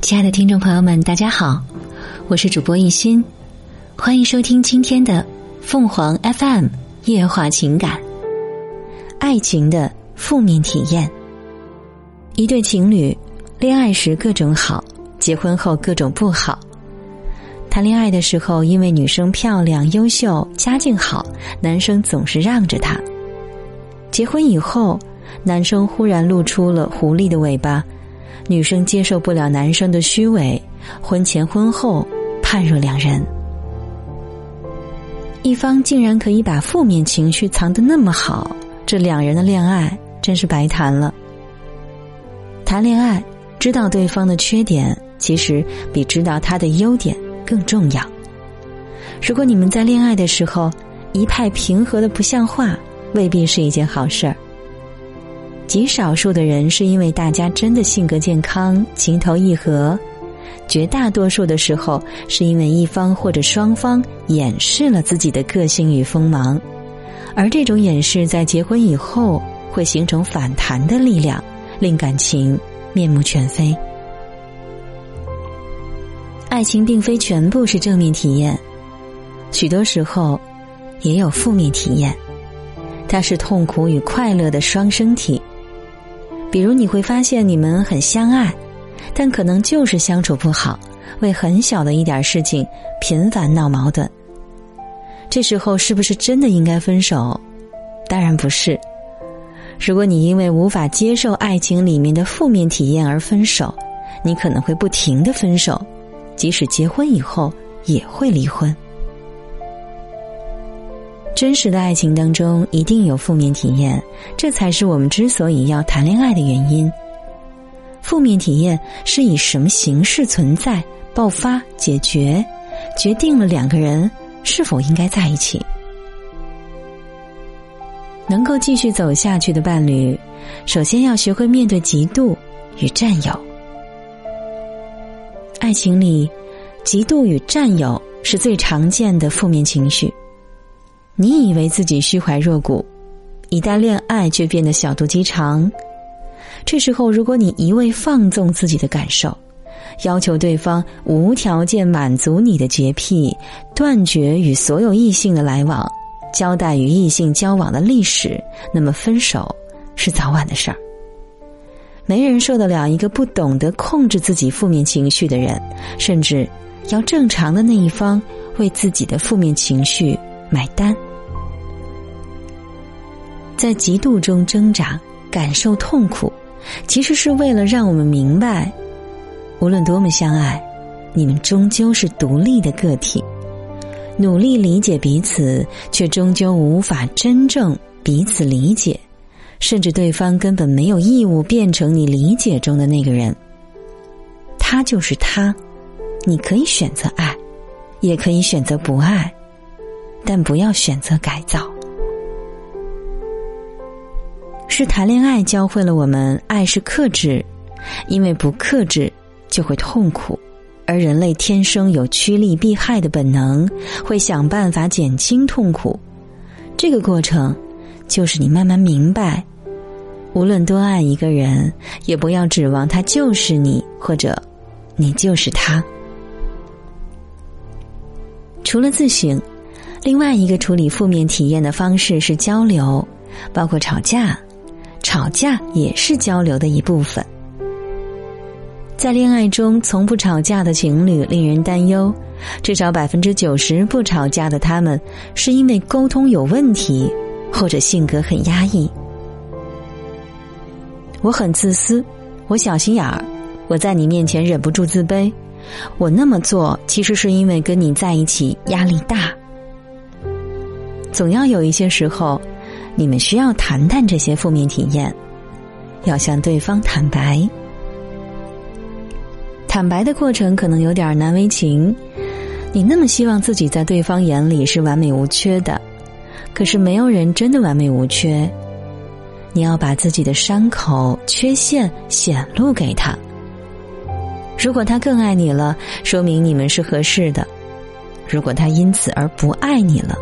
亲爱的听众朋友们，大家好，我是主播一心，欢迎收听今天的凤凰 FM 夜话情感。爱情的负面体验，一对情侣恋爱时各种好，结婚后各种不好。谈恋爱的时候，因为女生漂亮、优秀、家境好，男生总是让着她；结婚以后，男生忽然露出了狐狸的尾巴。女生接受不了男生的虚伪，婚前婚后判若两人。一方竟然可以把负面情绪藏得那么好，这两人的恋爱真是白谈了。谈恋爱，知道对方的缺点，其实比知道他的优点更重要。如果你们在恋爱的时候一派平和的不像话，未必是一件好事儿。极少数的人是因为大家真的性格健康、情投意合，绝大多数的时候是因为一方或者双方掩饰了自己的个性与锋芒，而这种掩饰在结婚以后会形成反弹的力量，令感情面目全非。爱情并非全部是正面体验，许多时候也有负面体验，它是痛苦与快乐的双生体。比如你会发现你们很相爱，但可能就是相处不好，为很小的一点事情频繁闹矛盾。这时候是不是真的应该分手？当然不是。如果你因为无法接受爱情里面的负面体验而分手，你可能会不停的分手，即使结婚以后也会离婚。真实的爱情当中一定有负面体验，这才是我们之所以要谈恋爱的原因。负面体验是以什么形式存在、爆发、解决，决定了两个人是否应该在一起。能够继续走下去的伴侣，首先要学会面对嫉妒与占有。爱情里，嫉妒与占有是最常见的负面情绪。你以为自己虚怀若谷，一旦恋爱却变得小肚鸡肠。这时候，如果你一味放纵自己的感受，要求对方无条件满足你的洁癖，断绝与所有异性的来往，交代与异性交往的历史，那么分手是早晚的事儿。没人受得了一个不懂得控制自己负面情绪的人，甚至要正常的那一方为自己的负面情绪买单。在嫉妒中挣扎、感受痛苦，其实是为了让我们明白，无论多么相爱，你们终究是独立的个体。努力理解彼此，却终究无法真正彼此理解，甚至对方根本没有义务变成你理解中的那个人。他就是他，你可以选择爱，也可以选择不爱，但不要选择改造。是谈恋爱教会了我们，爱是克制，因为不克制就会痛苦，而人类天生有趋利避害的本能，会想办法减轻痛苦。这个过程，就是你慢慢明白，无论多爱一个人，也不要指望他就是你，或者你就是他。除了自省，另外一个处理负面体验的方式是交流，包括吵架。吵架也是交流的一部分。在恋爱中从不吵架的情侣令人担忧，至少百分之九十不吵架的他们是因为沟通有问题，或者性格很压抑。我很自私，我小心眼儿，我在你面前忍不住自卑。我那么做其实是因为跟你在一起压力大。总要有一些时候。你们需要谈谈这些负面体验，要向对方坦白。坦白的过程可能有点难为情，你那么希望自己在对方眼里是完美无缺的，可是没有人真的完美无缺。你要把自己的伤口、缺陷显露给他。如果他更爱你了，说明你们是合适的；如果他因此而不爱你了。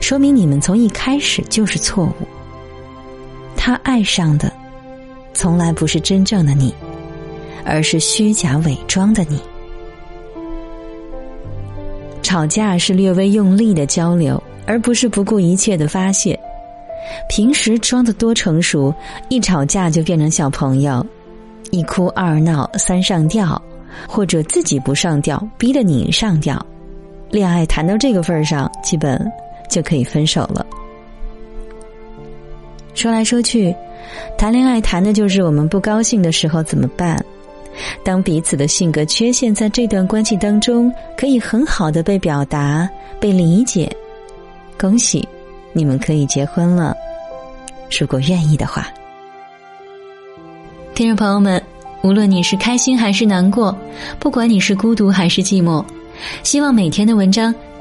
说明你们从一开始就是错误。他爱上的，从来不是真正的你，而是虚假伪装的你。吵架是略微用力的交流，而不是不顾一切的发泄。平时装的多成熟，一吵架就变成小朋友，一哭二闹三上吊，或者自己不上吊，逼着你上吊。恋爱谈到这个份儿上，基本就可以分手了。说来说去，谈恋爱谈的就是我们不高兴的时候怎么办。当彼此的性格缺陷在这段关系当中可以很好的被表达、被理解，恭喜。你们可以结婚了，如果愿意的话。听众朋友们，无论你是开心还是难过，不管你是孤独还是寂寞，希望每天的文章